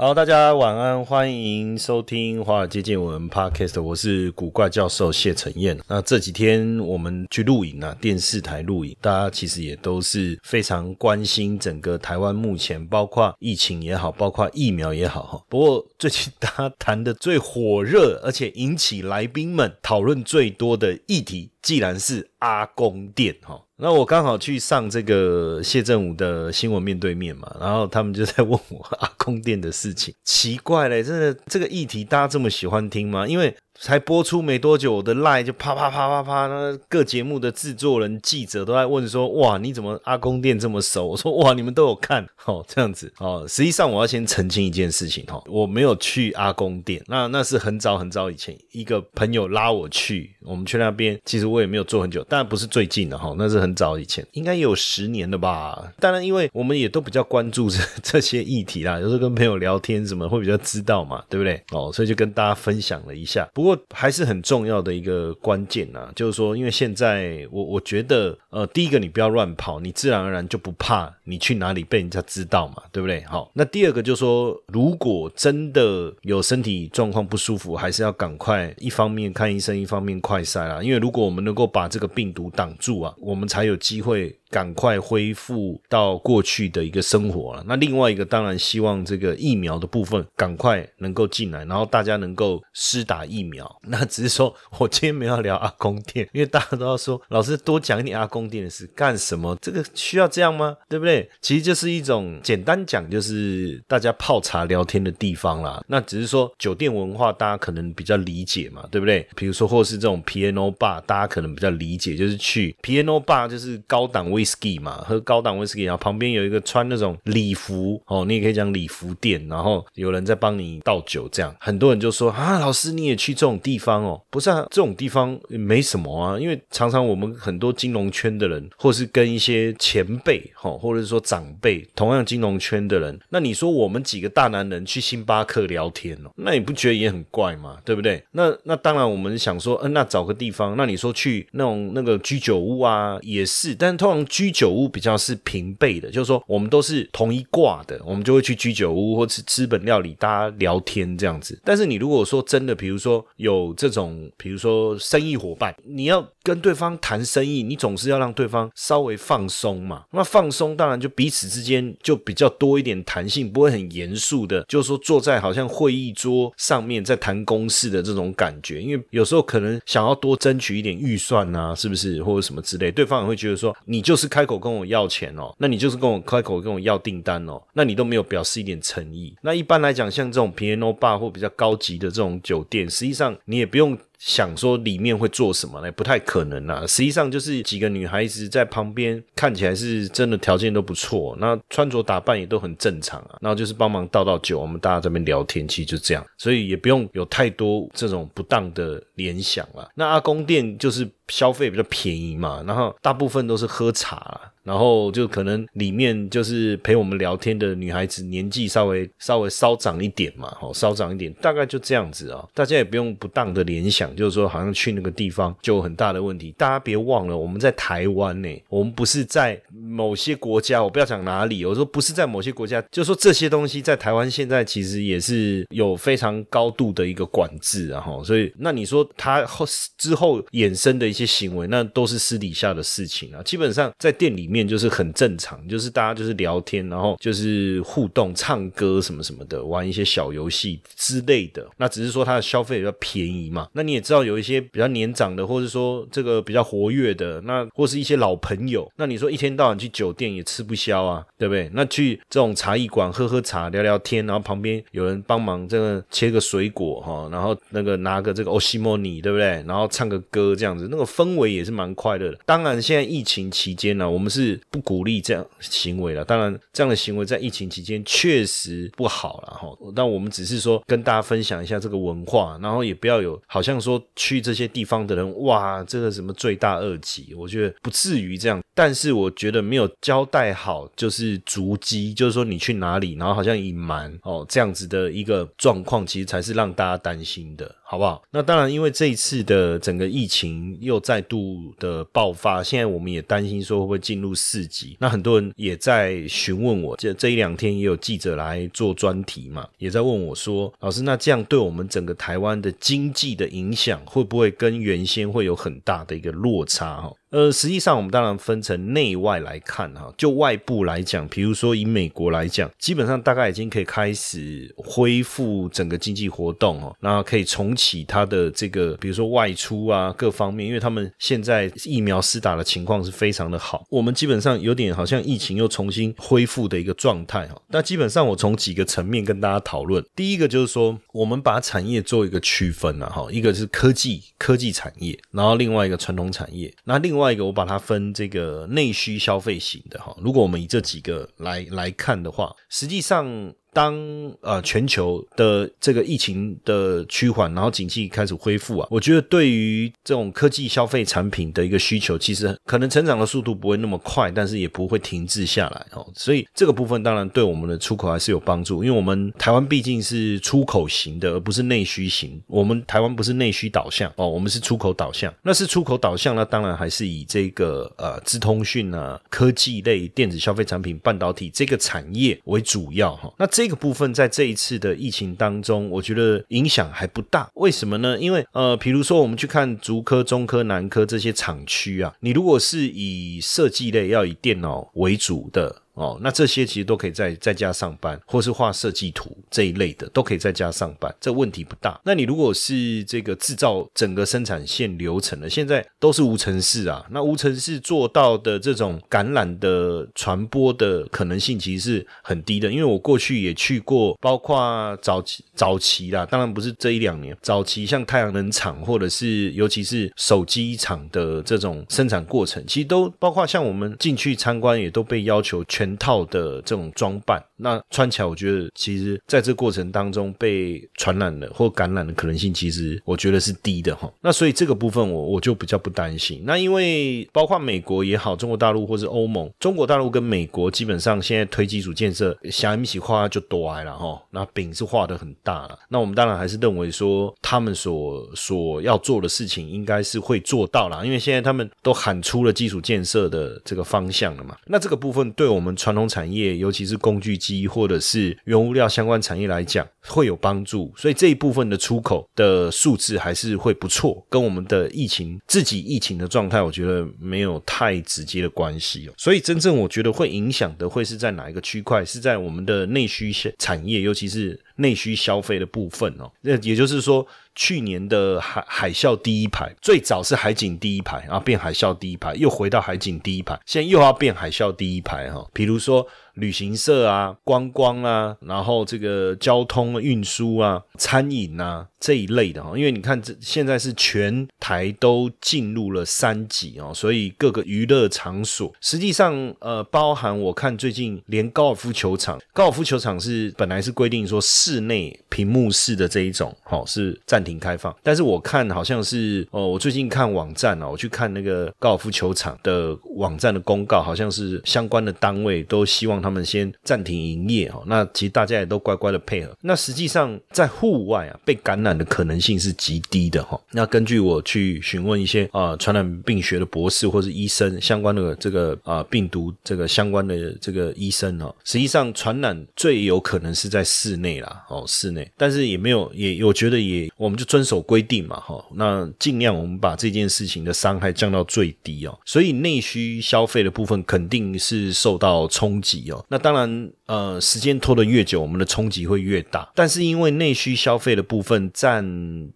好，大家晚安，欢迎收听华尔街见闻 Podcast，我是古怪教授谢承彦。那这几天我们去录影啊，电视台录影，大家其实也都是非常关心整个台湾目前，包括疫情也好，包括疫苗也好哈。不过最近大家谈的最火热，而且引起来宾们讨论最多的议题，既然是阿公店哈。那我刚好去上这个谢振武的新闻面对面嘛，然后他们就在问我阿公店的事情，奇怪嘞，真的这个议题大家这么喜欢听吗？因为。才播出没多久，我的赖就啪啪啪啪啪，那各节目的制作人、记者都在问说：“哇，你怎么阿公店这么熟？”我说：“哇，你们都有看，哦，这样子哦。”实际上，我要先澄清一件事情哈，我没有去阿公店，那那是很早很早以前一个朋友拉我去，我们去那边，其实我也没有做很久，当然不是最近的哈，那是很早以前，应该有十年了吧。当然，因为我们也都比较关注这这些议题啦，有时候跟朋友聊天什么会比较知道嘛，对不对？哦，所以就跟大家分享了一下。不过。还是很重要的一个关键啊，就是说，因为现在我我觉得，呃，第一个你不要乱跑，你自然而然就不怕你去哪里被人家知道嘛，对不对？好，那第二个就是说，如果真的有身体状况不舒服，还是要赶快一方面看医生，一方面快筛啦，因为如果我们能够把这个病毒挡住啊，我们才有机会。赶快恢复到过去的一个生活了。那另外一个当然希望这个疫苗的部分赶快能够进来，然后大家能够施打疫苗。那只是说我今天没有聊阿公店，因为大家都要说老师多讲一点阿公店的事干什么？这个需要这样吗？对不对？其实就是一种简单讲，就是大家泡茶聊天的地方啦。那只是说酒店文化大家可能比较理解嘛，对不对？比如说或是这种 piano bar，大家可能比较理解，就是去 piano bar 就是高档位。Whisky 嘛，喝高档 whisky，然后旁边有一个穿那种礼服哦，你也可以讲礼服店，然后有人在帮你倒酒，这样很多人就说啊，老师你也去这种地方哦？不是啊，这种地方没什么啊，因为常常我们很多金融圈的人，或是跟一些前辈哈，或者是说长辈，同样金融圈的人，那你说我们几个大男人去星巴克聊天哦，那你不觉得也很怪吗？对不对？那那当然我们想说，嗯，那找个地方，那你说去那种那个居酒屋啊，也是，但通常。居酒屋比较是平辈的，就是说我们都是同一挂的，我们就会去居酒屋或是资本料理，大家聊天这样子。但是你如果说真的，比如说有这种，比如说生意伙伴，你要跟对方谈生意，你总是要让对方稍微放松嘛。那放松当然就彼此之间就比较多一点弹性，不会很严肃的，就是说坐在好像会议桌上面在谈公事的这种感觉。因为有时候可能想要多争取一点预算啊，是不是或者什么之类，对方也会觉得说你就。是开口跟我要钱哦，那你就是跟我开口跟我要订单哦，那你都没有表示一点诚意。那一般来讲，像这种 piano bar 或比较高级的这种酒店，实际上你也不用。想说里面会做什么呢？不太可能啊。实际上就是几个女孩子在旁边，看起来是真的条件都不错，那穿着打扮也都很正常啊。然后就是帮忙倒倒酒，我们大家这边聊天，其实就这样，所以也不用有太多这种不当的联想了。那阿公店就是消费比较便宜嘛，然后大部分都是喝茶。然后就可能里面就是陪我们聊天的女孩子，年纪稍微稍微稍长一点嘛，哦，稍长一点，大概就这样子啊。大家也不用不当的联想，就是说好像去那个地方就有很大的问题。大家别忘了，我们在台湾呢，我们不是在某些国家，我不要讲哪里，我说不是在某些国家，就说这些东西在台湾现在其实也是有非常高度的一个管制啊，哈。所以那你说他后之后衍生的一些行为，那都是私底下的事情啊。基本上在店里面。就是很正常，就是大家就是聊天，然后就是互动、唱歌什么什么的，玩一些小游戏之类的。那只是说它的消费比较便宜嘛。那你也知道有一些比较年长的，或者说这个比较活跃的，那或是一些老朋友，那你说一天到晚去酒店也吃不消啊，对不对？那去这种茶艺馆喝喝茶、聊聊天，然后旁边有人帮忙这个切个水果哈，然后那个拿个这个欧西莫尼，对不对？然后唱个歌这样子，那个氛围也是蛮快乐的。当然，现在疫情期间呢，我们是是不鼓励这样行为了。当然，这样的行为在疫情期间确实不好了哈。但我们只是说跟大家分享一下这个文化，然后也不要有好像说去这些地方的人哇，这个什么罪大恶极，我觉得不至于这样。但是我觉得没有交代好，就是足迹，就是说你去哪里，然后好像隐瞒哦，这样子的一个状况，其实才是让大家担心的。好不好？那当然，因为这一次的整个疫情又再度的爆发，现在我们也担心说会不会进入四级。那很多人也在询问我，这这一两天也有记者来做专题嘛，也在问我说：“老师，那这样对我们整个台湾的经济的影响，会不会跟原先会有很大的一个落差？”哈。呃，实际上我们当然分成内外来看哈。就外部来讲，比如说以美国来讲，基本上大概已经可以开始恢复整个经济活动哦，那可以重启它的这个，比如说外出啊各方面，因为他们现在疫苗施打的情况是非常的好。我们基本上有点好像疫情又重新恢复的一个状态哈。那基本上我从几个层面跟大家讨论，第一个就是说，我们把产业做一个区分了哈，一个是科技科技产业，然后另外一个传统产业，那另外。另外一个，我把它分这个内需消费型的哈。如果我们以这几个来来看的话，实际上。当呃全球的这个疫情的趋缓，然后经济开始恢复啊，我觉得对于这种科技消费产品的一个需求，其实可能成长的速度不会那么快，但是也不会停滞下来哦。所以这个部分当然对我们的出口还是有帮助，因为我们台湾毕竟是出口型的，而不是内需型。我们台湾不是内需导向哦，我们是出口导向。那是出口导向，那当然还是以这个呃资通讯啊、科技类电子消费产品、半导体这个产业为主要哈。那这这个部分在这一次的疫情当中，我觉得影响还不大。为什么呢？因为呃，比如说我们去看竹科、中科、南科这些厂区啊，你如果是以设计类要以电脑为主的。哦，那这些其实都可以在在家上班，或是画设计图这一类的，都可以在家上班，这问题不大。那你如果是这个制造整个生产线流程的，现在都是无尘室啊，那无尘室做到的这种感染的传播的可能性其实是很低的。因为我过去也去过，包括早期早期啦，当然不是这一两年，早期像太阳能厂或者是尤其是手机厂的这种生产过程，其实都包括像我们进去参观，也都被要求全。全套的这种装扮，那穿起来，我觉得其实在这过程当中被传染的或感染的可能性，其实我觉得是低的哈。那所以这个部分我我就比较不担心。那因为包括美国也好，中国大陆或是欧盟，中国大陆跟美国基本上现在推基础建设，想一起画就多来了哈。那饼是画的很大了。那我们当然还是认为说，他们所所要做的事情应该是会做到了，因为现在他们都喊出了基础建设的这个方向了嘛。那这个部分对我们。传统产业，尤其是工具机或者是原物料相关产业来讲，会有帮助。所以这一部分的出口的数字还是会不错，跟我们的疫情自己疫情的状态，我觉得没有太直接的关系哦。所以真正我觉得会影响的，会是在哪一个区块？是在我们的内需产业，尤其是内需消费的部分哦。那也就是说。去年的海海啸第一排，最早是海景第一排，然后变海啸第一排，又回到海景第一排，现在又要变海啸第一排哈。比如说。旅行社啊，观光啊，然后这个交通运输啊，餐饮啊这一类的哈，因为你看这现在是全台都进入了三级哦，所以各个娱乐场所实际上呃，包含我看最近连高尔夫球场，高尔夫球场是本来是规定说室内屏幕式的这一种，好是暂停开放，但是我看好像是哦，我最近看网站啊，我去看那个高尔夫球场的网站的公告，好像是相关的单位都希望他。他们先暂停营业哦，那其实大家也都乖乖的配合。那实际上在户外啊，被感染的可能性是极低的哈。那根据我去询问一些啊传染病学的博士或是医生相关的这个啊病毒这个相关的这个医生哦，实际上传染最有可能是在室内啦，哦，室内，但是也没有，也我觉得也，我们就遵守规定嘛，哈，那尽量我们把这件事情的伤害降到最低哦。所以内需消费的部分肯定是受到冲击哦。那当然，呃，时间拖得越久，我们的冲击会越大。但是因为内需消费的部分占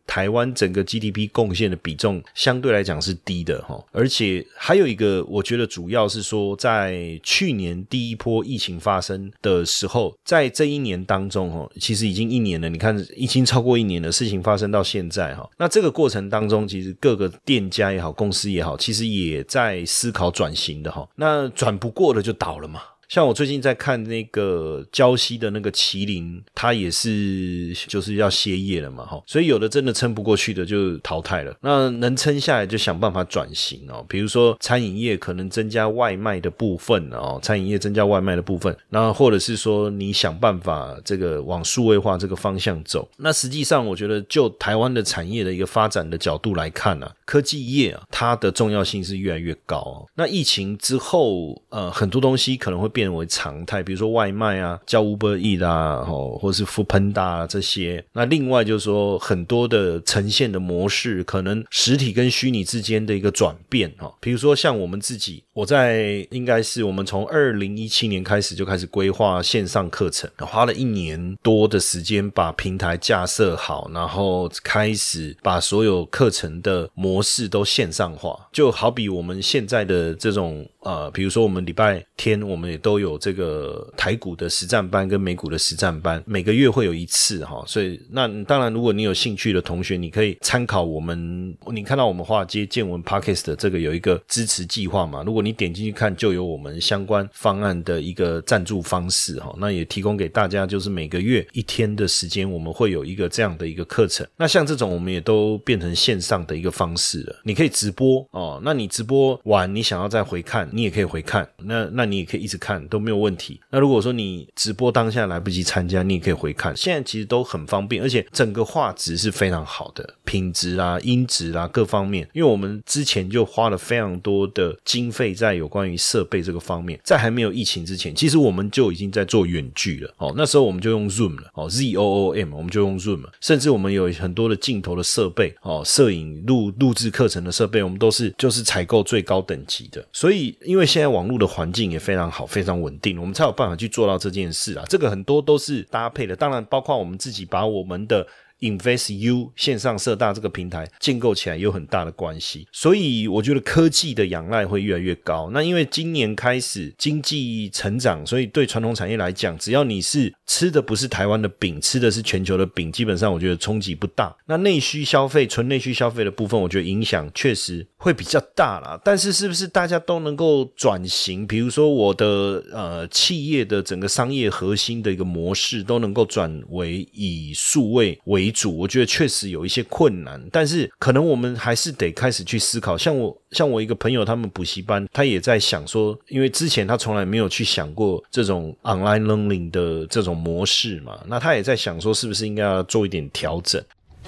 台湾整个 GDP 贡献的比重相对来讲是低的哈，而且还有一个，我觉得主要是说，在去年第一波疫情发生的时候，在这一年当中哈，其实已经一年了，你看已经超过一年的事情发生到现在哈，那这个过程当中，其实各个店家也好，公司也好，其实也在思考转型的哈，那转不过的就倒了嘛。像我最近在看那个胶西的那个麒麟，它也是就是要歇业了嘛，哈，所以有的真的撑不过去的就淘汰了。那能撑下来就想办法转型哦，比如说餐饮业可能增加外卖的部分哦，餐饮业增加外卖的部分，那或者是说你想办法这个往数位化这个方向走。那实际上我觉得就台湾的产业的一个发展的角度来看呢，科技业啊它的重要性是越来越高。那疫情之后，呃，很多东西可能会变。为常态，比如说外卖啊，叫 Uber E 啦，哦，或是 f o o p a n d a 这些。那另外就是说，很多的呈现的模式，可能实体跟虚拟之间的一个转变哈。比如说像我们自己，我在应该是我们从二零一七年开始就开始规划线上课程，花了一年多的时间把平台架设好，然后开始把所有课程的模模式都线上化。就好比我们现在的这种呃，比如说我们礼拜天我们也都。有这个台股的实战班跟美股的实战班，每个月会有一次哈，所以那当然，如果你有兴趣的同学，你可以参考我们，你看到我们华尔街见闻 Podcast 的这个有一个支持计划嘛？如果你点进去看，就有我们相关方案的一个赞助方式哈，那也提供给大家，就是每个月一天的时间，我们会有一个这样的一个课程。那像这种，我们也都变成线上的一个方式了，你可以直播哦，那你直播完，你想要再回看，你也可以回看，那那你也可以一直看。都没有问题。那如果说你直播当下来不及参加，你也可以回看。现在其实都很方便，而且整个画质是非常好的，品质啊、音质啊各方面。因为我们之前就花了非常多的经费在有关于设备这个方面，在还没有疫情之前，其实我们就已经在做远距了。哦，那时候我们就用 Zoom 了，哦，Z O O M，我们就用 Zoom 了。甚至我们有很多的镜头的设备，哦，摄影录录制课程的设备，我们都是就是采购最高等级的。所以，因为现在网络的环境也非常好，非常。稳定，我们才有办法去做到这件事啊！这个很多都是搭配的，当然包括我们自己把我们的。InvestU 线上社大这个平台建构起来有很大的关系，所以我觉得科技的仰赖会越来越高。那因为今年开始经济成长，所以对传统产业来讲，只要你是吃的不是台湾的饼，吃的是全球的饼，基本上我觉得冲击不大。那内需消费、纯内需消费的部分，我觉得影响确实会比较大啦。但是是不是大家都能够转型？比如说我的呃企业的整个商业核心的一个模式都能够转为以数位为主，我觉得确实有一些困难，但是可能我们还是得开始去思考。像我，像我一个朋友，他们补习班，他也在想说，因为之前他从来没有去想过这种 online learning 的这种模式嘛，那他也在想说，是不是应该要做一点调整。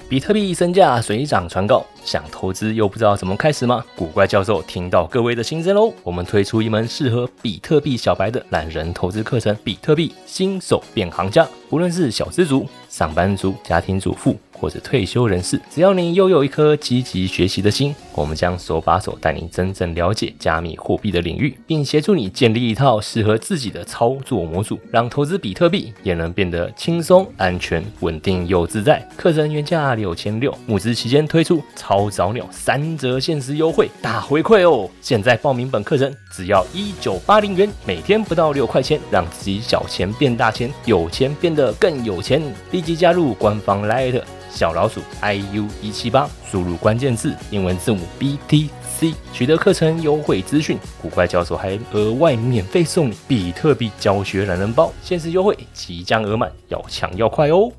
比特币身价水涨船高，想投资又不知道怎么开始吗？古怪教授听到各位的心声喽，我们推出一门适合比特币小白的懒人投资课程——比特币新手变行家，无论是小资族、上班族、家庭主妇。或者退休人士，只要你拥有一颗积极学习的心，我们将手把手带你真正了解加密货币的领域，并协助你建立一套适合自己的操作模组，让投资比特币也能变得轻松、安全、稳定又自在。课程原价六千六，募资期间推出超早鸟三折限时优惠，大回馈哦！现在报名本课程只要一九八零元，每天不到六块钱，让自己小钱变大钱，有钱变得更有钱。立即加入官方 Light。小老鼠 iu 一七八，输入关键字英文字母 btc，取得课程优惠资讯。古怪教授还额外免费送你比特币教学懒人包，限时优惠即将额满，要抢要快哦！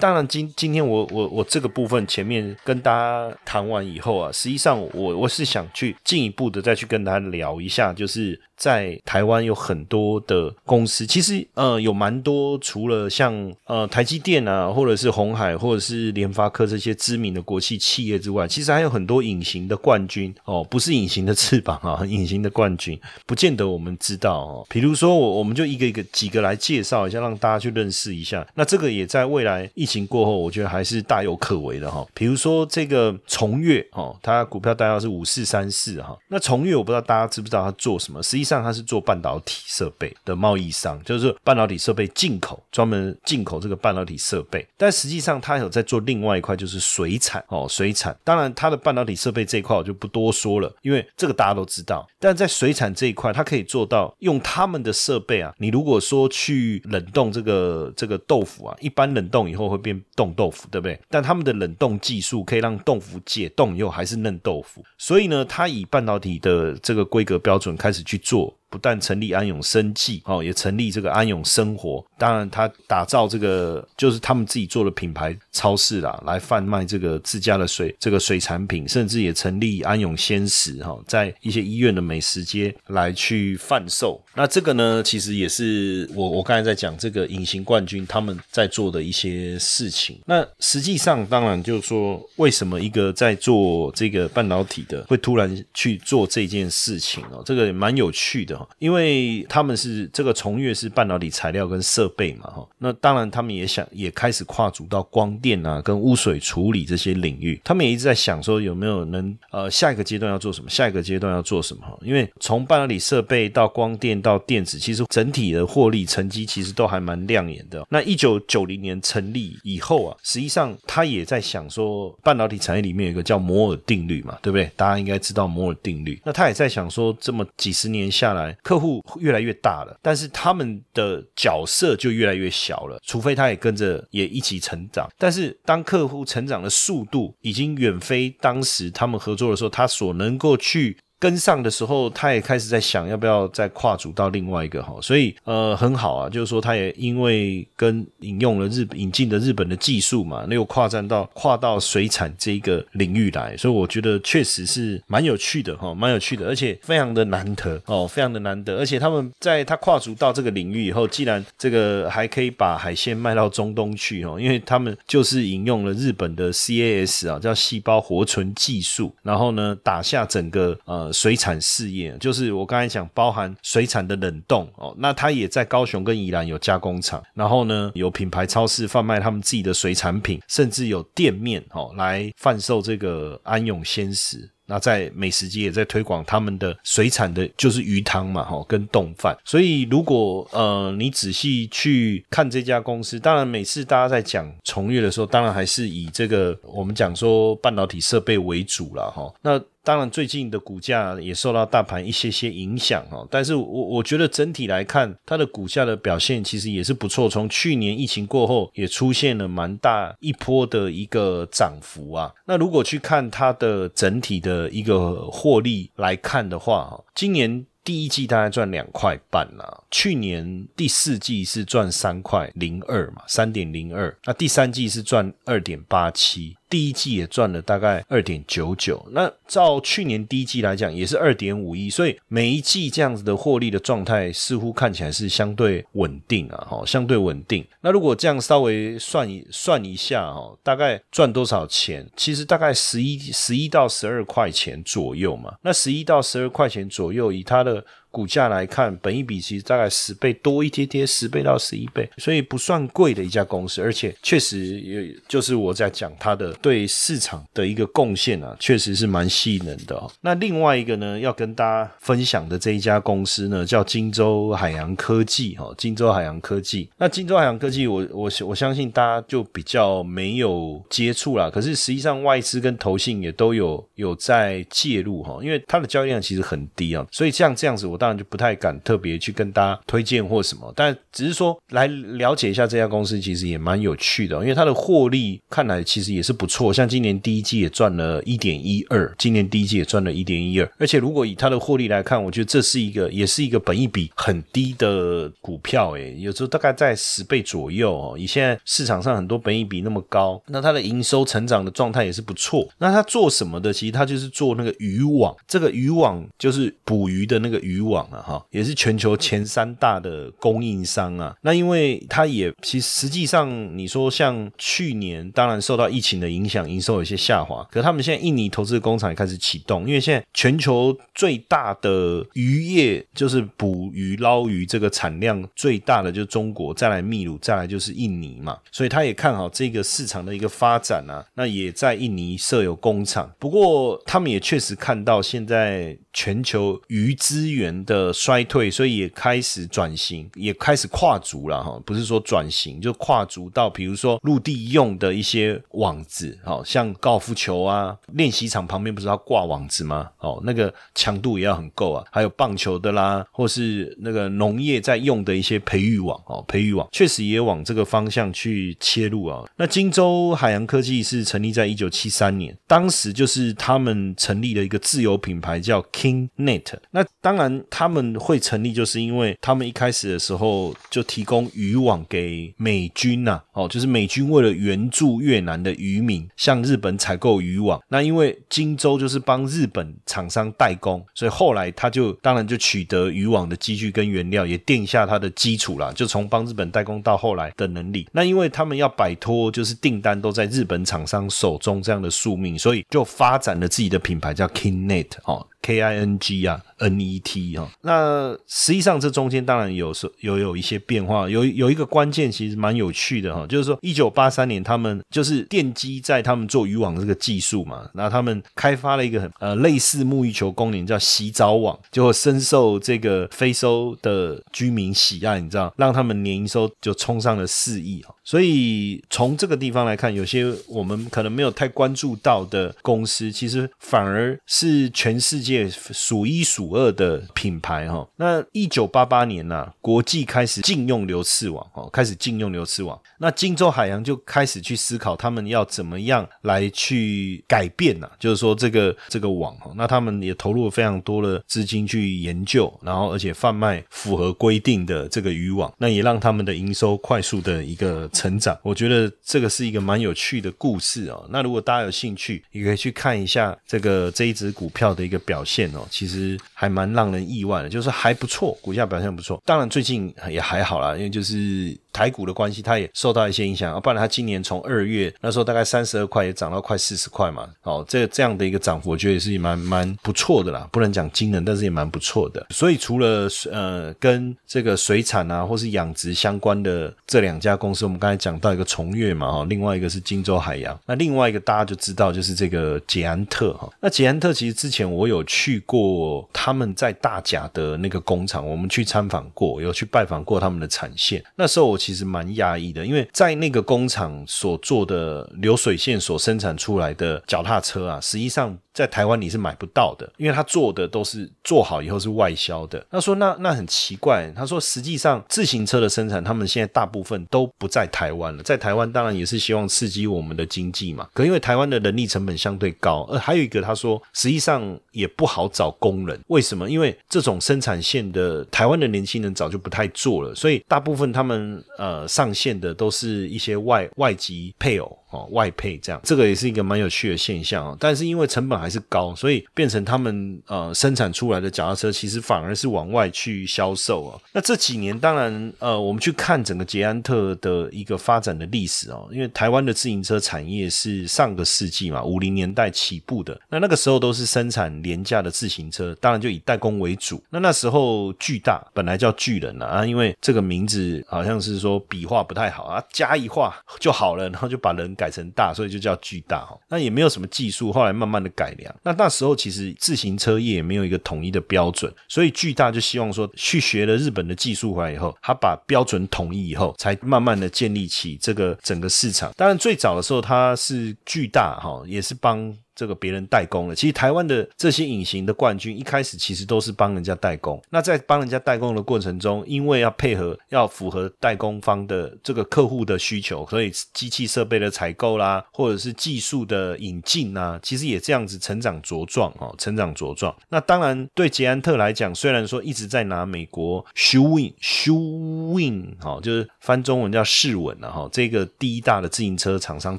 当然今今天我我我这个部分前面跟大家谈完以后啊，实际上我我是想去进一步的再去跟大家聊一下，就是在台湾有很多的公司，其实呃有蛮多，除了像呃台积电啊，或者是红海，或者是联发科这些知名的国际企业之外，其实还有很多隐形的冠军哦，不是隐形的翅膀啊，隐形的冠军，不见得我们知道哦。比如说我我们就一个一个几个来介绍一下，让大家去认识一下。那这个也在未来疫情过后，我觉得还是大有可为的哈。比如说这个崇越哦，它股票代号是五四三四哈。那崇越我不知道大家知不知道它做什么？实际上它是做半导体设备的贸易商，就是半导体设备进口，专门进口这个半导体设备。但实际上它有在做另外一块，就是水产哦，水产。当然它的半导体设备这一块我就不多说了，因为这个大家都知道。但在水产这一块，它可以做到用他们的设备啊。你如果说去冷冻这个这个豆腐啊，一般冷冻以后会变冻豆腐，对不对？但他们的冷冻技术可以让豆腐解冻以后还是嫩豆腐，所以呢，它以半导体的这个规格标准开始去做。不但成立安永生计哦，也成立这个安永生活。当然，他打造这个就是他们自己做的品牌超市啦，来贩卖这个自家的水这个水产品，甚至也成立安永鲜食哈，在一些医院的美食街来去贩售。那这个呢，其实也是我我刚才在讲这个隐形冠军他们在做的一些事情。那实际上，当然就是说，为什么一个在做这个半导体的会突然去做这件事情哦？这个蛮有趣的。因为他们是这个重月是半导体材料跟设备嘛，哈，那当然他们也想也开始跨足到光电啊跟污水处理这些领域，他们也一直在想说有没有能呃下一个阶段要做什么，下一个阶段要做什么？哈因为从半导体设备到光电到电子，其实整体的获利成绩其实都还蛮亮眼的。那一九九零年成立以后啊，实际上他也在想说，半导体产业里面有一个叫摩尔定律嘛，对不对？大家应该知道摩尔定律。那他也在想说，这么几十年下来。客户越来越大了，但是他们的角色就越来越小了。除非他也跟着也一起成长，但是当客户成长的速度已经远非当时他们合作的时候，他所能够去。跟上的时候，他也开始在想要不要再跨组到另外一个哈，所以呃很好啊，就是说他也因为跟引用了日引进的日本的技术嘛，那又跨站到跨到水产这一个领域来，所以我觉得确实是蛮有趣的哈，蛮有趣的，而且非常的难得哦，非常的难得，而且他们在他跨足到这个领域以后，既然这个还可以把海鲜卖到中东去哦，因为他们就是引用了日本的 CAS 啊，叫细胞活存技术，然后呢打下整个呃。水产事业就是我刚才讲，包含水产的冷冻哦，那它也在高雄跟宜兰有加工厂，然后呢有品牌超市贩卖他们自己的水产品，甚至有店面哦来贩售这个安永鲜食。那在美食街也在推广他们的水产的，就是鱼汤嘛，哈，跟冻饭。所以如果呃你仔细去看这家公司，当然每次大家在讲重越的时候，当然还是以这个我们讲说半导体设备为主了，哈。那当然，最近的股价也受到大盘一些些影响哦。但是我我觉得整体来看，它的股价的表现其实也是不错。从去年疫情过后，也出现了蛮大一波的一个涨幅啊。那如果去看它的整体的一个获利来看的话，今年第一季大概赚两块半啦，去年第四季是赚三块零二嘛，三点零二。那第三季是赚二点八七。第一季也赚了大概二点九九，那照去年第一季来讲也是二点五亿，所以每一季这样子的获利的状态似乎看起来是相对稳定啊，哈，相对稳定。那如果这样稍微算一算一下，哈，大概赚多少钱？其实大概十一十一到十二块钱左右嘛。那十一到十二块钱左右，以它的。股价来看，本一比其实大概十倍多一些些，十倍到十一倍，所以不算贵的一家公司，而且确实也就是我在讲它的对市场的一个贡献啊，确实是蛮吸引人的。那另外一个呢，要跟大家分享的这一家公司呢，叫金州海洋科技哈，金州海洋科技。那金州海洋科技，我我我相信大家就比较没有接触啦，可是实际上外资跟投信也都有有在介入哈，因为它的交易量其实很低啊，所以像这样子我。当然就不太敢特别去跟大家推荐或什么，但只是说来了解一下这家公司，其实也蛮有趣的，因为它的获利看来其实也是不错，像今年第一季也赚了一点一二，今年第一季也赚了一点一二，而且如果以它的获利来看，我觉得这是一个也是一个本益比很低的股票，诶，有时候大概在十倍左右哦。以现在市场上很多本益比那么高，那它的营收成长的状态也是不错。那它做什么的？其实它就是做那个渔网，这个渔网就是捕鱼的那个渔网啊，哈，也是全球前三大的供应商啊。那因为它也其实实际上你说像去年，当然受到疫情的影响，营收有些下滑。可他们现在印尼投资的工厂也开始启动，因为现在全球最大的渔业就是捕鱼捞鱼，这个产量最大的就是中国，再来秘鲁，再来就是印尼嘛。所以他也看好这个市场的一个发展啊。那也在印尼设有工厂，不过他们也确实看到现在全球鱼资源的衰退，所以也开始转型，也开始跨足了哈。不是说转型，就跨足到比如说陆地用的一些网子，好像高尔夫球啊，练习场旁边不是要挂网子吗？哦，那个强度也要很够啊。还有棒球的啦，或是那个农业在用的一些培育网哦，培育网确实也往这个方向去切入啊。那荆州海洋科技是成立在一九七三年，当时就是他们成立了一个自有品牌叫 KingNet。那当然他们会成立，就是因为他们一开始的时候就提供渔网给美军呐，哦，就是美军为了援助越南的渔民，向日本采购渔网。那因为荆州就是帮日本厂商代工，所以后来他就当然就取得渔网的机具跟原料，也定下它的基础啦，就从帮日本代工到后来的能力。那因为他们要摆脱就是订单都在日本厂商手中这样的宿命，所以就发展了自己的品牌叫 KingNet 哦。K I N G 啊，N E T 哈，那实际上这中间当然有时有有一些变化，有有一个关键其实蛮有趣的哈，就是说一九八三年他们就是奠基在他们做渔网这个技术嘛，那他们开发了一个很呃类似沐浴球功能叫洗澡网，就深受这个非洲的居民喜爱，你知道，让他们年营收就冲上了四亿哈，所以从这个地方来看，有些我们可能没有太关注到的公司，其实反而是全世界。数一数二的品牌哈，那一九八八年呢，国际开始禁用流刺网哦，开始禁用流刺网，那荆州海洋就开始去思考他们要怎么样来去改变呢？就是说这个这个网哈，那他们也投入了非常多的资金去研究，然后而且贩卖符合规定的这个渔网，那也让他们的营收快速的一个成长。我觉得这个是一个蛮有趣的故事哦。那如果大家有兴趣，也可以去看一下这个这一只股票的一个表。现哦，其实还蛮让人意外的，就是还不错，股价表现不错。当然最近也还好啦，因为就是台股的关系，它也受到一些影响。不然它今年从二月那时候大概三十二块，也涨到快四十块嘛。哦，这这样的一个涨幅，我觉得也是蛮蛮不错的啦。不能讲惊人，但是也蛮不错的。所以除了呃跟这个水产啊或是养殖相关的这两家公司，我们刚才讲到一个重越嘛，哈，另外一个是荆州海洋。那另外一个大家就知道就是这个捷安特哈。那捷安特其实之前我有。去过他们在大甲的那个工厂，我们去参访过，有去拜访过他们的产线。那时候我其实蛮讶异的，因为在那个工厂所做的流水线所生产出来的脚踏车啊，实际上。在台湾你是买不到的，因为他做的都是做好以后是外销的。他说那那很奇怪，他说实际上自行车的生产，他们现在大部分都不在台湾了。在台湾当然也是希望刺激我们的经济嘛，可因为台湾的人力成本相对高，而还有一个他说实际上也不好找工人。为什么？因为这种生产线的台湾的年轻人早就不太做了，所以大部分他们呃上线的都是一些外外籍配偶。哦，外配这样，这个也是一个蛮有趣的现象啊。但是因为成本还是高，所以变成他们呃生产出来的脚踏车，其实反而是往外去销售啊。那这几年，当然呃，我们去看整个捷安特的一个发展的历史哦，因为台湾的自行车产业是上个世纪嘛，五零年代起步的。那那个时候都是生产廉价的自行车，当然就以代工为主。那那时候巨大本来叫巨人啊，因为这个名字好像是说笔画不太好啊，加一画就好了，然后就把人。改成大，所以就叫巨大哈。那也没有什么技术，后来慢慢的改良。那那时候其实自行车业也没有一个统一的标准，所以巨大就希望说去学了日本的技术回来以后，他把标准统一以后，才慢慢的建立起这个整个市场。当然最早的时候它是巨大哈，也是帮。这个别人代工了。其实台湾的这些隐形的冠军一开始其实都是帮人家代工。那在帮人家代工的过程中，因为要配合要符合代工方的这个客户的需求，所以机器设备的采购啦，或者是技术的引进啊，其实也这样子成长茁壮哦，成长茁壮。那当然对捷安特来讲，虽然说一直在拿美国 Showin Showin 哈，就是翻中文叫世稳了哈，这个第一大的自行车厂商，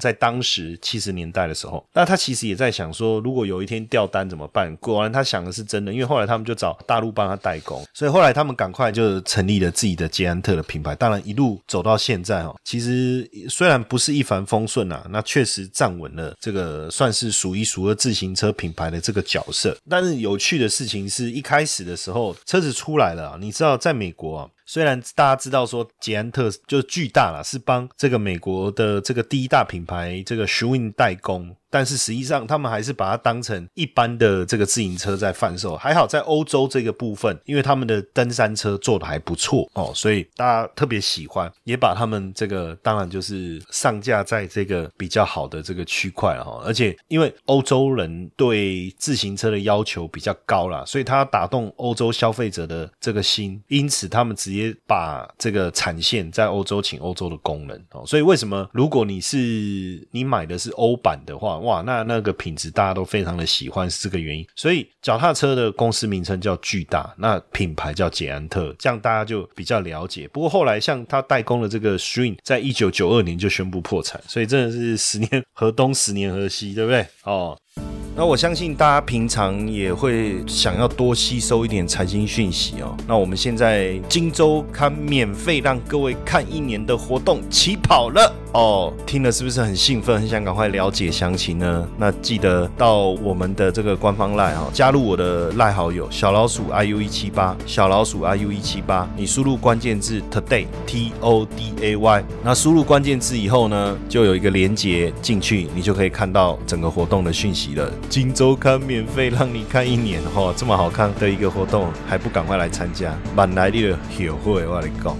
在当时七十年代的时候，那他其实也在想说，如果有一天掉单怎么办？果然他想的是真的，因为后来他们就找大陆帮他代工，所以后来他们赶快就成立了自己的捷安特的品牌。当然一路走到现在哦，其实虽然不是一帆风顺啊，那确实站稳了这个算是数一数二自行车品牌的这个角色。但是有趣的事情是一开始的时候车子出来了，你知道在美国啊。虽然大家知道说捷安特就巨大了，是帮这个美国的这个第一大品牌这个 Showin 代工。但是实际上，他们还是把它当成一般的这个自行车在贩售。还好在欧洲这个部分，因为他们的登山车做的还不错哦，所以大家特别喜欢，也把他们这个当然就是上架在这个比较好的这个区块哈。而且因为欧洲人对自行车的要求比较高啦，所以他打动欧洲消费者的这个心，因此他们直接把这个产线在欧洲请欧洲的工人哦。所以为什么如果你是你买的是欧版的话？哇，那那个品质大家都非常的喜欢，是这个原因。所以脚踏车的公司名称叫巨大，那品牌叫捷安特，这样大家就比较了解。不过后来像他代工的这个 String，在一九九二年就宣布破产，所以真的是十年河东，十年河西，对不对？哦。那我相信大家平常也会想要多吸收一点财经讯息哦。那我们现在荆州看免费让各位看一年的活动起跑了哦，听了是不是很兴奋，很想赶快了解详情呢？那记得到我们的这个官方赖哈，加入我的赖好友小老鼠 iu 一七八，小老鼠 iu 一七八，你输入关键字 today t o d a y，那输入关键字以后呢，就有一个连接进去，你就可以看到整个活动的讯息了。金周刊免费让你看一年哈，这么好看的一个活动，还不赶快来参加？满来的友会，我来讲。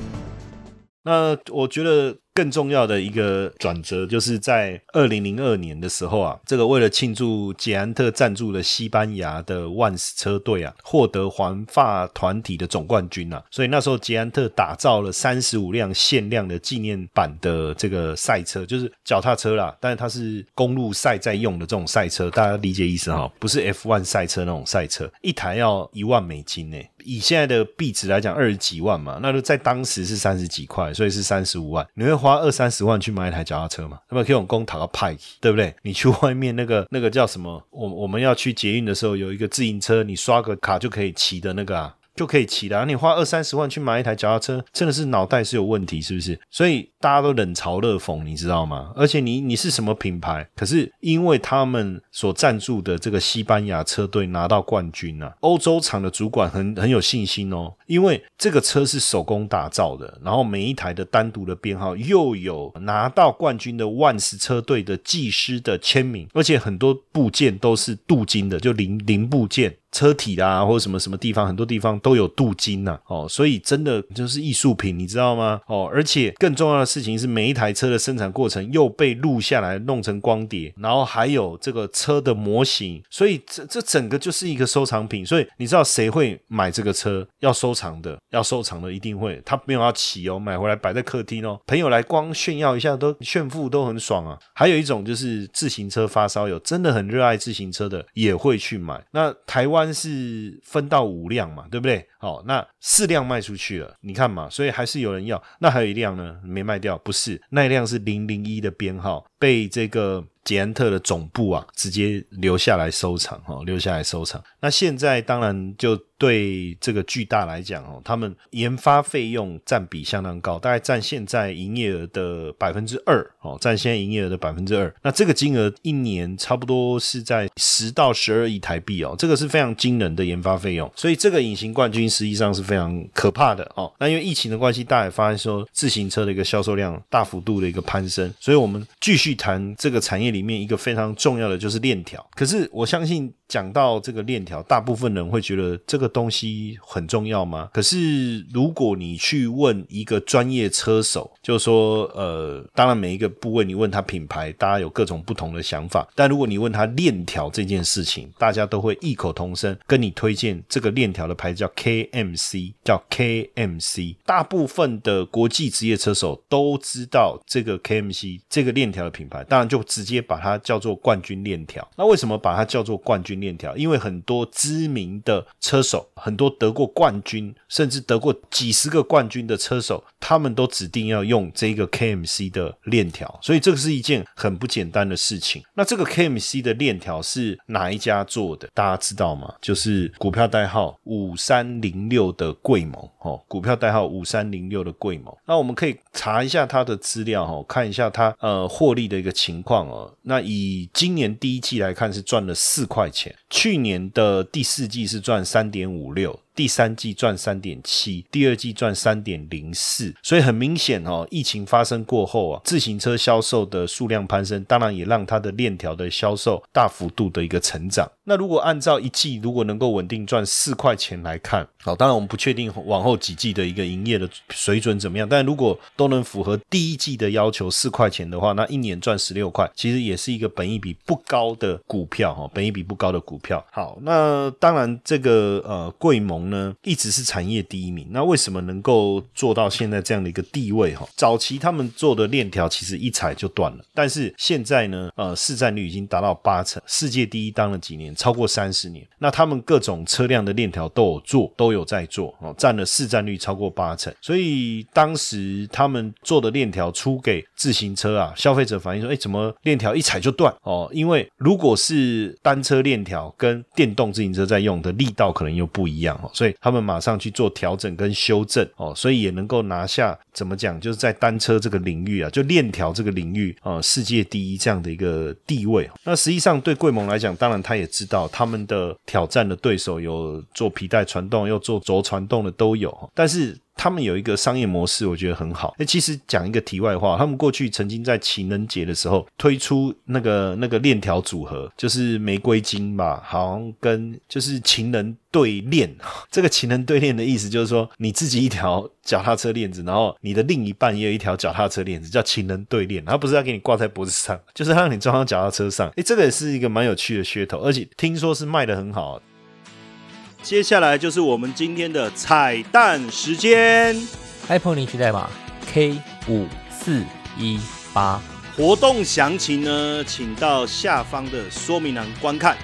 那我觉得。更重要的一个转折，就是在二零零二年的时候啊，这个为了庆祝捷安特赞助了西班牙的万斯车队啊，获得环法团体的总冠军啊，所以那时候捷安特打造了三十五辆限量的纪念版的这个赛车，就是脚踏车啦，但是它是公路赛在用的这种赛车，大家理解意思哈，不是 F1 赛车那种赛车，一台要一万美金呢，以现在的币值来讲，二十几万嘛，那就在当时是三十几块，所以是三十五万，你会。花二三十万去买一台脚踏车嘛？那么可以用公讨个派，对不对？你去外面那个那个叫什么？我我们要去捷运的时候，有一个自行车，你刷个卡就可以骑的那个啊。就可以骑了，你花二三十万去买一台脚踏车，真的是脑袋是有问题，是不是？所以大家都冷嘲热讽，你知道吗？而且你你是什么品牌？可是因为他们所赞助的这个西班牙车队拿到冠军啊，欧洲厂的主管很很有信心哦，因为这个车是手工打造的，然后每一台的单独的编号又有拿到冠军的万斯车队的技师的签名，而且很多部件都是镀金的，就零零部件。车体啦，或者什么什么地方，很多地方都有镀金呐，哦，所以真的就是艺术品，你知道吗？哦，而且更重要的事情是，每一台车的生产过程又被录下来，弄成光碟，然后还有这个车的模型，所以这这整个就是一个收藏品。所以你知道谁会买这个车？要收藏的，要收藏的一定会，他没有要骑哦，买回来摆在客厅哦，朋友来光炫耀一下都炫富都很爽啊。还有一种就是自行车发烧友，真的很热爱自行车的也会去买。那台湾。但是分到五辆嘛，对不对？好，那四辆卖出去了，你看嘛，所以还是有人要。那还有一辆呢，没卖掉，不是那一辆是零零一的编号，被这个。捷安特的总部啊，直接留下来收藏哈，留下来收藏。那现在当然就对这个巨大来讲哦，他们研发费用占比相当高，大概占现在营业额的百分之二哦，占现在营业额的百分之二。那这个金额一年差不多是在十到十二亿台币哦，这个是非常惊人的研发费用。所以这个隐形冠军实际上是非常可怕的哦。那因为疫情的关系，大家也发现说自行车的一个销售量大幅度的一个攀升，所以我们继续谈这个产业。里面一个非常重要的就是链条，可是我相信讲到这个链条，大部分人会觉得这个东西很重要吗？可是如果你去问一个专业车手，就说呃，当然每一个部位你问他品牌，大家有各种不同的想法。但如果你问他链条这件事情，大家都会异口同声跟你推荐这个链条的牌子叫 KMC，叫 KMC。大部分的国际职业车手都知道这个 KMC 这个链条的品牌，当然就直接把它叫做冠军链条。那为什么把它叫做冠军链条？因为很多知名的车手，很多得过冠军，甚至得过几十个冠军的车手，他们都指定要用这个 KMC 的链条，所以这个是一件很不简单的事情。那这个 KMC 的链条是哪一家做的？大家知道吗？就是股票代号五三零六的贵盟哦，股票代号五三零六的贵盟。那我们可以查一下它的资料哦，看一下它呃获利的一个情况哦。那以今年第一季来看，是赚了四块钱，去年的第四季是赚三点五六。第三季赚三点七，第二季赚三点零四，所以很明显哦，疫情发生过后啊，自行车销售的数量攀升，当然也让它的链条的销售大幅度的一个成长。那如果按照一季如果能够稳定赚四块钱来看，好，当然我们不确定往后几季的一个营业的水准怎么样，但如果都能符合第一季的要求四块钱的话，那一年赚十六块，其实也是一个本益比不高的股票哈，本益比不高的股票。好，那当然这个呃贵盟呢一直是产业第一名，那为什么能够做到现在这样的一个地位哈？早期他们做的链条其实一踩就断了，但是现在呢呃市占率已经达到八成，世界第一当了几年。超过三十年，那他们各种车辆的链条都有做，都有在做哦，占了市占率超过八成。所以当时他们做的链条出给自行车啊，消费者反映说：“哎，怎么链条一踩就断？”哦，因为如果是单车链条跟电动自行车在用的力道可能又不一样哦，所以他们马上去做调整跟修正哦，所以也能够拿下怎么讲，就是在单车这个领域啊，就链条这个领域啊，世界第一这样的一个地位。那实际上对贵盟来讲，当然他也。知道他们的挑战的对手有做皮带传动，又做轴传动的都有，但是。他们有一个商业模式，我觉得很好。那其实讲一个题外话，他们过去曾经在情人节的时候推出那个那个链条组合，就是玫瑰金吧，好像跟就是情人对链。这个情人对链的意思就是说，你自己一条脚踏车链子，然后你的另一半也有一条脚踏车链子，叫情人对链。他不是要给你挂在脖子上，就是让你装到脚踏车上。诶，这个也是一个蛮有趣的噱头，而且听说是卖的很好。接下来就是我们今天的彩蛋时间，Apple 领取代码 K 五四一八，活动详情呢，请到下方的说明栏观看。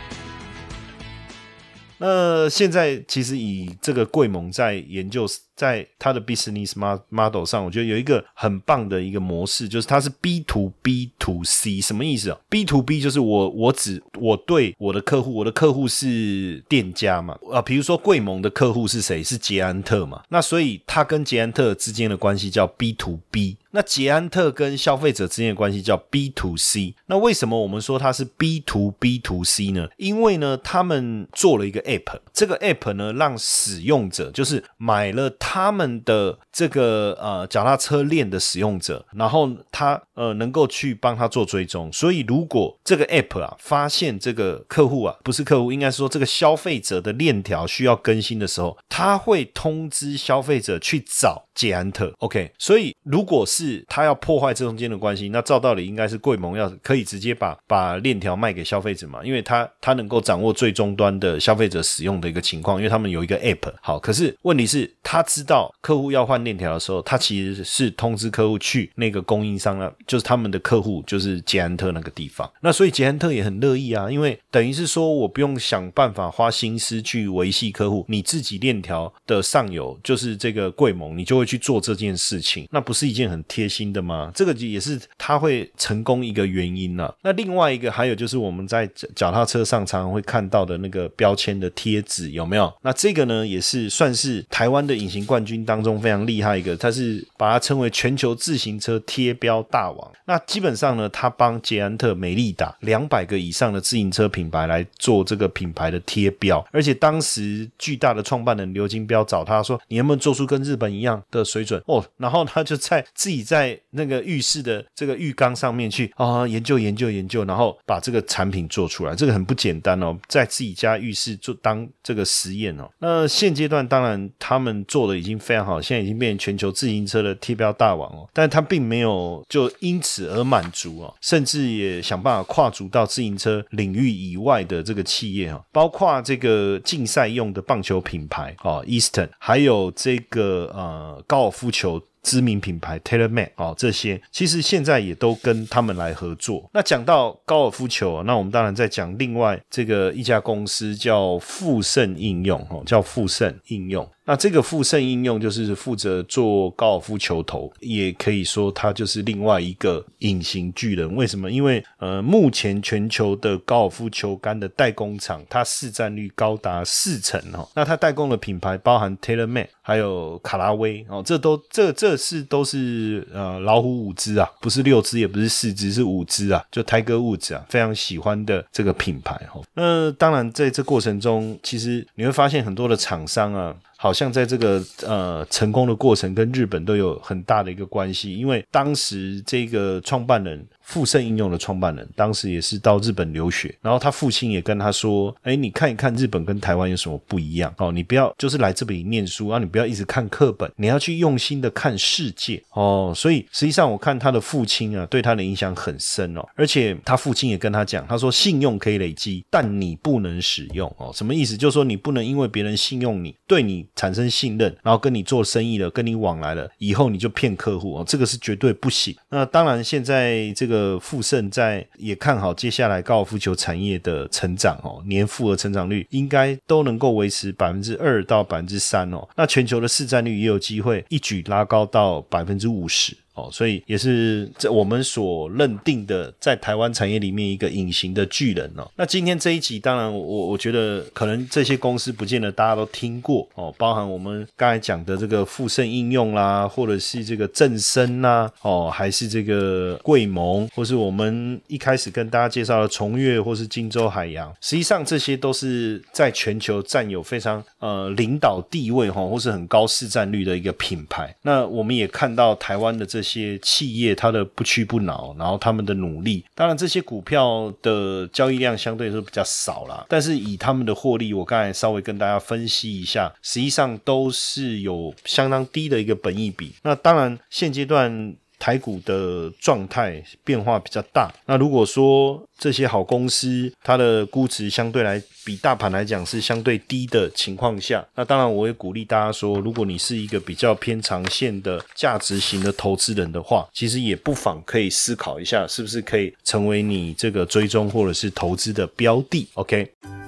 那现在其实以这个贵盟在研究。在它的 business model 上，我觉得有一个很棒的一个模式，就是它是 B to B to C，什么意思啊？B to B 就是我我只我对我的客户，我的客户是店家嘛，啊，比如说贵盟的客户是谁？是捷安特嘛？那所以它跟捷安特之间的关系叫 B to B，那捷安特跟消费者之间的关系叫 B to C。那为什么我们说它是 B to B to C 呢？因为呢，他们做了一个 app，这个 app 呢，让使用者就是买了。他们的这个呃脚踏车链的使用者，然后他呃能够去帮他做追踪，所以如果这个 app 啊发现这个客户啊不是客户，应该说这个消费者的链条需要更新的时候，他会通知消费者去找捷安特。OK，所以如果是他要破坏这中间的关系，那照道理应该是贵盟要可以直接把把链条卖给消费者嘛，因为他他能够掌握最终端的消费者使用的一个情况，因为他们有一个 app。好，可是问题是他。知道客户要换链条的时候，他其实是通知客户去那个供应商了，就是他们的客户就是捷安特那个地方。那所以捷安特也很乐意啊，因为等于是说我不用想办法花心思去维系客户，你自己链条的上游就是这个贵盟，你就会去做这件事情，那不是一件很贴心的吗？这个也是他会成功一个原因呢。那另外一个还有就是我们在脚踏车上常常会看到的那个标签的贴纸有没有？那这个呢也是算是台湾的隐形。冠军当中非常厉害一个，他是把它称为全球自行车贴标大王。那基本上呢，他帮捷安特、美利达两百个以上的自行车品牌来做这个品牌的贴标，而且当时巨大的创办人刘金彪找他说：“你能不能做出跟日本一样的水准？”哦，然后他就在自己在那个浴室的这个浴缸上面去啊研究研究研究，然后把这个产品做出来，这个很不简单哦，在自己家浴室做当这个实验哦。那现阶段当然他们做的已经非常好，现在已经变成全球自行车的贴标大王哦，但他并没有就因此而满足哦，甚至也想办法跨足到自行车领域以外的这个企业哦，包括这个竞赛用的棒球品牌哦，Eastern，还有这个呃高尔夫球。知名品牌 TaylorMade 哦，这些其实现在也都跟他们来合作。那讲到高尔夫球，那我们当然在讲另外这个一家公司叫富盛应用哦，叫富盛应用。那这个富盛应用就是负责做高尔夫球头，也可以说它就是另外一个隐形巨人。为什么？因为呃，目前全球的高尔夫球杆的代工厂，它市占率高达四成哦。那它代工的品牌包含 TaylorMade，还有卡拉威哦，这都这这是都是呃老虎五只啊，不是六只，也不是四只，是五只啊，就泰戈物质啊，非常喜欢的这个品牌哈。那当然在这过程中，其实你会发现很多的厂商啊。好像在这个呃成功的过程跟日本都有很大的一个关系，因为当时这个创办人。富盛应用的创办人当时也是到日本留学，然后他父亲也跟他说：“哎，你看一看日本跟台湾有什么不一样哦，你不要就是来这里念书啊，你不要一直看课本，你要去用心的看世界哦。”所以实际上我看他的父亲啊，对他的影响很深哦，而且他父亲也跟他讲，他说：“信用可以累积，但你不能使用哦。”什么意思？就是说你不能因为别人信用你，对你产生信任，然后跟你做生意了，跟你往来了，以后你就骗客户哦，这个是绝对不行。那当然，现在这个。呃，富盛在也看好接下来高尔夫球产业的成长哦，年复合成长率应该都能够维持百分之二到百分之三哦，那全球的市占率也有机会一举拉高到百分之五十。哦，所以也是在我们所认定的，在台湾产业里面一个隐形的巨人哦。那今天这一集，当然我我觉得可能这些公司不见得大家都听过哦，包含我们刚才讲的这个富盛应用啦，或者是这个正生啦，哦，还是这个贵盟，或是我们一开始跟大家介绍的崇越，或是荆州海洋，实际上这些都是在全球占有非常呃领导地位哈，或是很高市占率的一个品牌。那我们也看到台湾的这些。些企业它的不屈不挠，然后他们的努力，当然这些股票的交易量相对来说比较少啦，但是以他们的获利，我刚才稍微跟大家分析一下，实际上都是有相当低的一个本益比。那当然现阶段。台股的状态变化比较大，那如果说这些好公司它的估值相对来比大盘来讲是相对低的情况下，那当然我也鼓励大家说，如果你是一个比较偏长线的价值型的投资人的话，其实也不妨可以思考一下，是不是可以成为你这个追踪或者是投资的标的。OK。